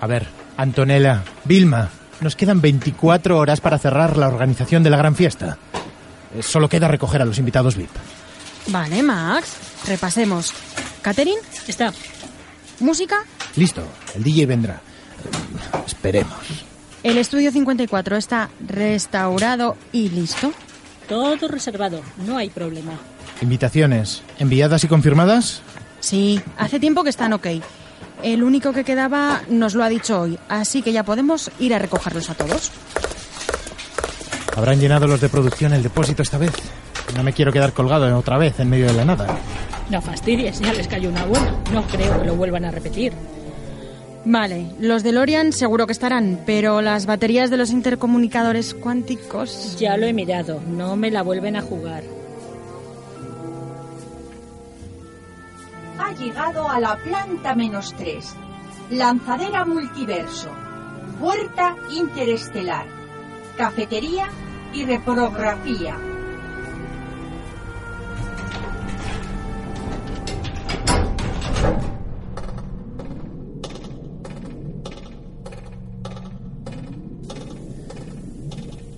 A ver, Antonella, Vilma, nos quedan 24 horas para cerrar la organización de la gran fiesta. Eh, Solo queda recoger a los invitados VIP. Vale, Max. Repasemos. Catherine, Está. música, Listo, el DJ vendrá. Esperemos. el estudio 54 está restaurado y listo. Todo reservado. No hay problema. Invitaciones, enviadas y confirmadas. Sí, hace tiempo que están ok. El único que quedaba nos lo ha dicho hoy, así que ya podemos ir a recogerlos a todos. ¿Habrán llenado los de producción el depósito esta vez? No me quiero quedar colgado otra vez en medio de la nada. No fastidies, ya les cayó una buena. No creo que lo vuelvan a repetir. Vale, los de Lorian seguro que estarán, pero las baterías de los intercomunicadores cuánticos... Ya lo he mirado. No me la vuelven a jugar. Llegado a la planta menos 3. Lanzadera multiverso. Puerta interestelar. Cafetería y reprografía.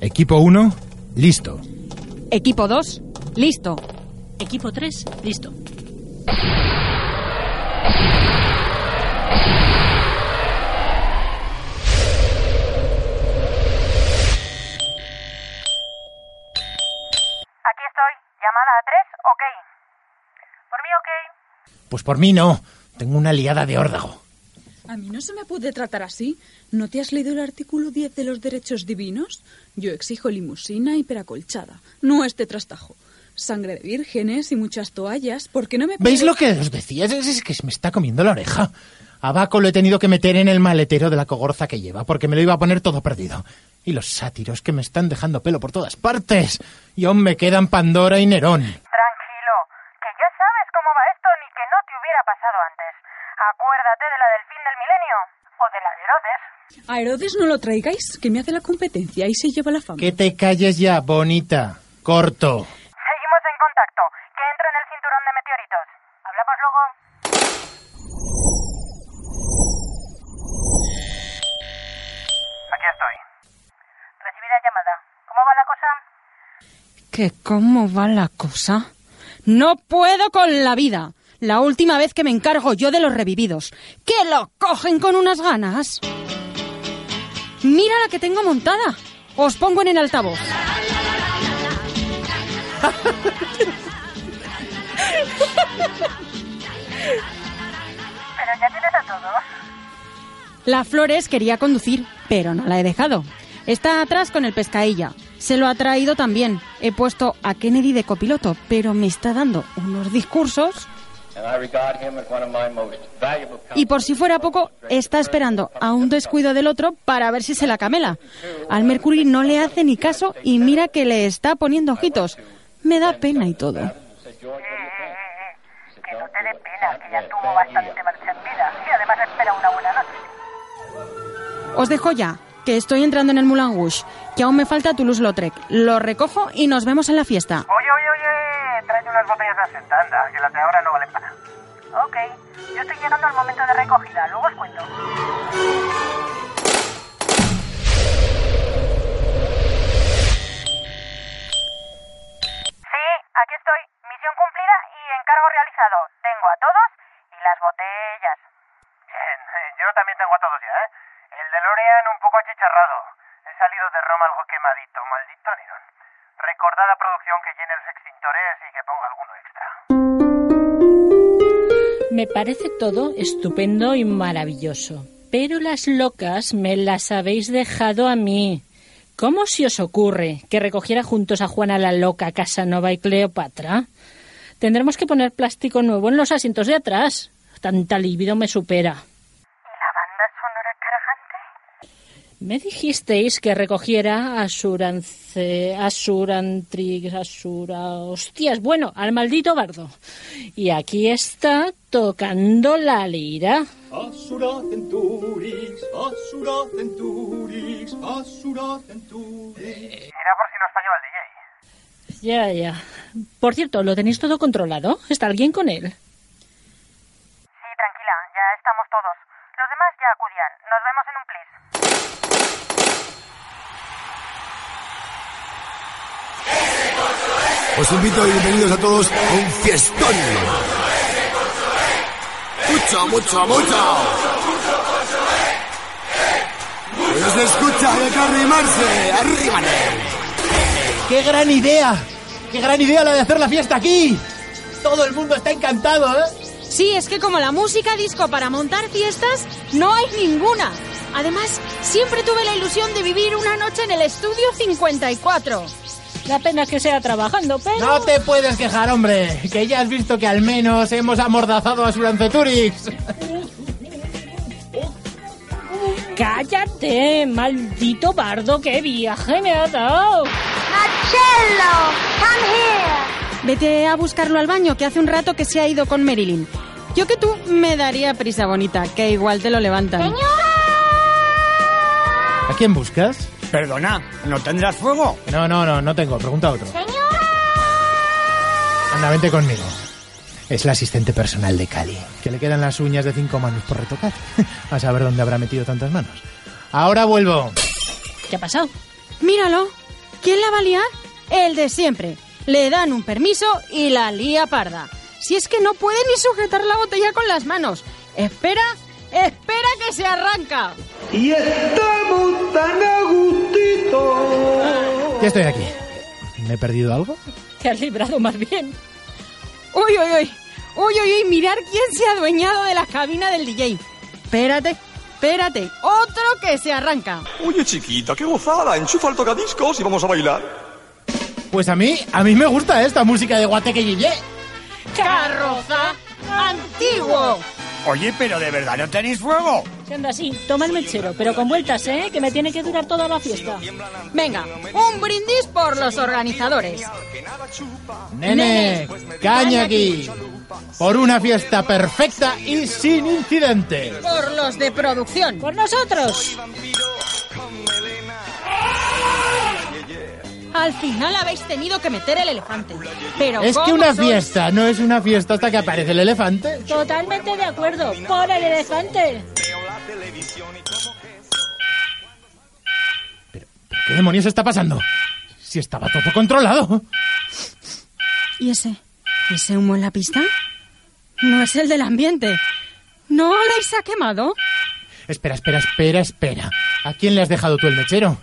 Equipo 1, listo. Equipo 2, listo. Equipo 3, listo. Ok. Pues por mí no. Tengo una liada de órdago. A mí no se me puede tratar así. ¿No te has leído el artículo 10 de los derechos divinos? Yo exijo limusina hiperacolchada, no este trastajo. Sangre de vírgenes y muchas toallas, porque no me ¿Veis lo que os decía? Es, es que se me está comiendo la oreja. A Baco lo he tenido que meter en el maletero de la cogorza que lleva, porque me lo iba a poner todo perdido. Y los sátiros que me están dejando pelo por todas partes. Y aún me quedan Pandora y Nerón. Tranquilo, cómo va esto ni que no te hubiera pasado antes. Acuérdate de la del fin del milenio o de la de Herodes. A Herodes no lo traigáis, que me hace la competencia y se lleva la fama. Que te calles ya, bonita. Corto. Seguimos en contacto. Que entre en el cinturón de meteoritos. Hablamos luego. Aquí estoy. Recibida llamada. ¿Cómo va la cosa? ¿Que cómo va la cosa? No puedo con la vida. La última vez que me encargo yo de los revividos. ¡Que lo cogen con unas ganas! Mira la que tengo montada. Os pongo en el altavoz. Pero ya tienes a todos. La Flores quería conducir, pero no la he dejado. Está atrás con el pescadilla. Se lo ha traído también. He puesto a Kennedy de copiloto, pero me está dando unos discursos. Y por si fuera poco, está esperando a un descuido del otro para ver si se la camela. Al Mercury no le hace ni caso y mira que le está poniendo ojitos. Me da pena y todo. Que no te dé pena, que ya tuvo bastante marcha en vida. Y además espera una buena noche. Os dejo ya, que estoy entrando en el Moulin Rouge, que aún me falta Toulouse-Lautrec. Lo recojo y nos vemos en la fiesta. Oye, oye, oye, tráete unas botellas de que las de ahora no valen para nada. Ok, yo estoy llegando al momento de recogida, luego os cuento. Sí, aquí estoy. Misión cumplida y encargo realizado. Tengo a todos y las botellas. Bien, yo también tengo a todos ya, ¿eh? El de Lorean un poco achicharrado. He salido de Roma algo quemadito, maldito Nerón. Recordad a producción que llene los extintores y que ponga alguno extra. Me parece todo estupendo y maravilloso. Pero las locas me las habéis dejado a mí. ¿Cómo se os ocurre que recogiera juntos a Juana la loca, Casanova y Cleopatra? Tendremos que poner plástico nuevo en los asientos de atrás. Tanta libido me supera. Me dijisteis que recogiera a Surance, a Surantrix, a Sura... Hostias, bueno, al maldito bardo. Y aquí está tocando la lira. Asura centurix, Asura centurix, Asura centurix. Era por si nos fallaba el DJ. Ya, ya. Por cierto, ¿lo tenéis todo controlado? ¿Está alguien con él? Sí, tranquila, ya estamos todos. Los demás ya acudían. Nos vemos en un plis. Os invito y bienvenidos a todos a un fiestón. Mucho, mucho, mucho. No se escucha, hay que arrimarse, arrímane. ¡Qué gran idea! ¡Qué gran idea la de hacer la fiesta aquí! Todo el mundo está encantado, ¿eh? Sí, es que como la música disco para montar fiestas, no hay ninguna. Además, siempre tuve la ilusión de vivir una noche en el estudio 54. La pena que sea trabajando, pero... No te puedes quejar, hombre, que ya has visto que al menos hemos amordazado a Suranceturix. ¡Cállate, maldito bardo! ¡Qué viaje me ha dado! Vete a buscarlo al baño, que hace un rato que se ha ido con Marilyn. Yo que tú me daría prisa bonita, que igual te lo levantan. ¿A quién buscas? Perdona, ¿no tendrás fuego? No, no, no, no tengo. Pregunta a otro. Anda, vente conmigo. Es la asistente personal de Cali, que le quedan las uñas de cinco manos por retocar. A saber dónde habrá metido tantas manos. Ahora vuelvo. ¿Qué ha pasado? Míralo. ¿Quién la va a liar? El de siempre. Le dan un permiso y la lía parda. Si es que no puede ni sujetar la botella con las manos. Espera, espera que se arranca. Y estamos tan a gustito. Ya estoy aquí. ¿Me he perdido algo? Te has librado más bien. Uy, uy, uy. Uy, uy, uy. Mirar quién se ha adueñado de la cabina del DJ. Espérate, espérate. Otro que se arranca. Oye, chiquita, qué gozada. Enchufa el tocadiscos y vamos a bailar. Pues a mí, a mí me gusta esta música de Guateque Yeye. Carroza antiguo. Oye, pero de verdad no tenéis fuego. Siendo así, toma el mechero, pero con vueltas, ¿eh? Que me tiene que durar toda la fiesta. Venga, un brindis por los organizadores. Nene, caña aquí. Por una fiesta perfecta y sin incidentes. Por los de producción. ¡Por nosotros! Al final habéis tenido que meter el elefante. Pero Es que ¿cómo una sois? fiesta no es una fiesta hasta que aparece el elefante. Totalmente de acuerdo. ¡Por el elefante! ¿Qué demonios está pasando? Si estaba todo controlado. ¿Y ese? ¿Ese humo en la pista? No es el del ambiente. ¿No se ha quemado? Espera, espera, espera, espera. ¿A quién le has dejado tú el mechero?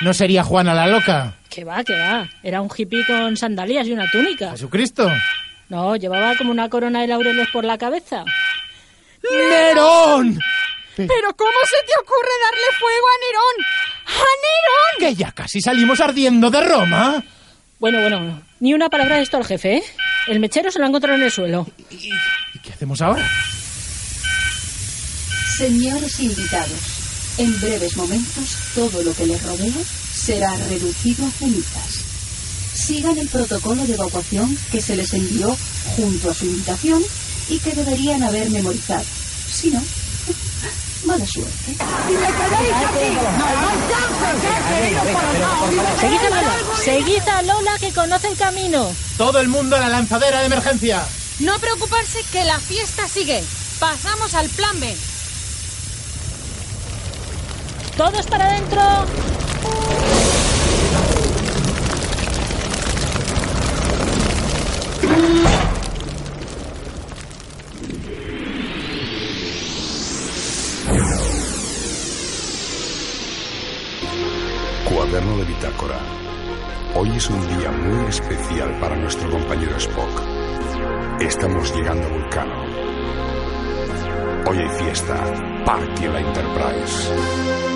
¿No sería Juana la loca? Que va, que va. Era un hippie con sandalias y una túnica. ¿Jesucristo? No, llevaba como una corona de laureles por la cabeza. ¡Nerón! ¿Pero cómo se te ocurre darle fuego a Nerón? ¡A Nerón! Que ya casi salimos ardiendo de Roma. Bueno, bueno. Ni una palabra de esto al jefe, ¿eh? El mechero se lo ha encontrado en el suelo. ¿Y qué hacemos ahora? Señores invitados, en breves momentos todo lo que les rodea será reducido a cenizas. Sigan el protocolo de evacuación que se les envió junto a su invitación y que deberían haber memorizado. Si no, mala suerte. Seguid a Lola. Seguid a Lola que conoce el camino. Todo el mundo a la lanzadera de emergencia. No preocuparse que la fiesta sigue. Pasamos al plan B. Todos para adentro. Cuaderno de bitácora. Hoy es un día muy especial para nuestro compañero Spock. Estamos llegando a Vulcano. Hoy hay fiesta. Party la Enterprise.